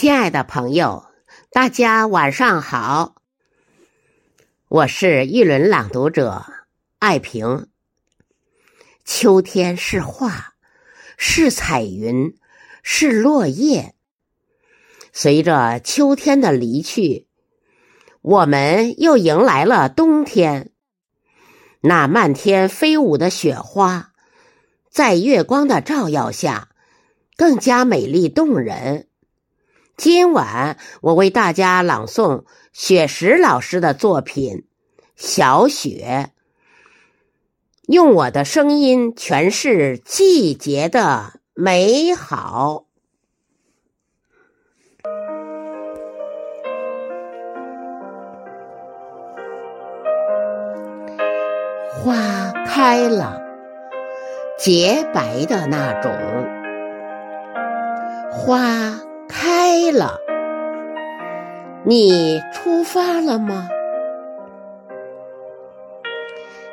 亲爱的朋友，大家晚上好，我是一轮朗读者艾平。秋天是画，是彩云，是落叶。随着秋天的离去，我们又迎来了冬天。那漫天飞舞的雪花，在月光的照耀下，更加美丽动人。今晚我为大家朗诵雪石老师的作品《小雪》，用我的声音诠释季节的美好。花开了，洁白的那种花。开了，你出发了吗？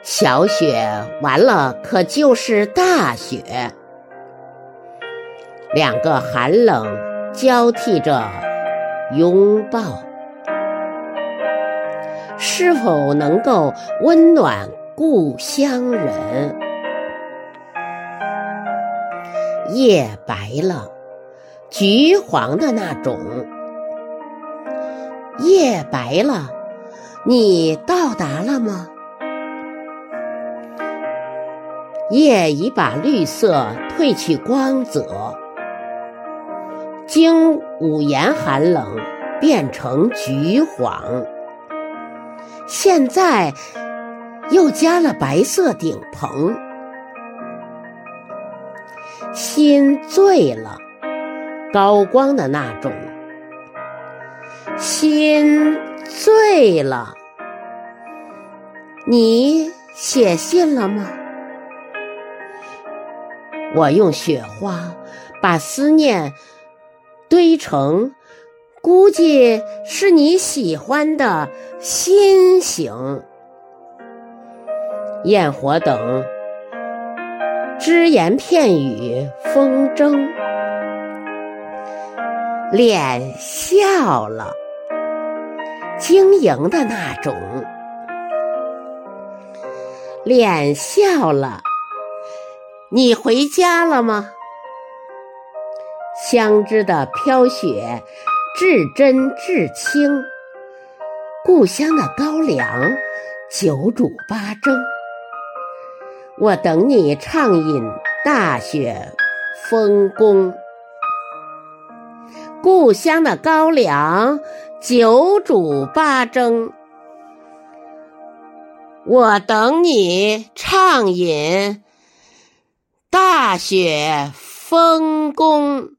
小雪完了，可就是大雪。两个寒冷交替着拥抱，是否能够温暖故乡人？夜白了。橘黄的那种，夜白了，你到达了吗？夜已把绿色褪去光泽，经五严寒冷变成橘黄，现在又加了白色顶棚，心醉了。高光的那种，心醉了。你写信了吗？我用雪花把思念堆成，估计是你喜欢的心形。焰火等，只言片语，风筝。脸笑了，晶莹的那种。脸笑了，你回家了吗？相知的飘雪，至真至清。故乡的高粱，久煮八蒸。我等你畅饮大雪丰功。故乡的高粱，酒煮八蒸，我等你畅饮大雪丰功。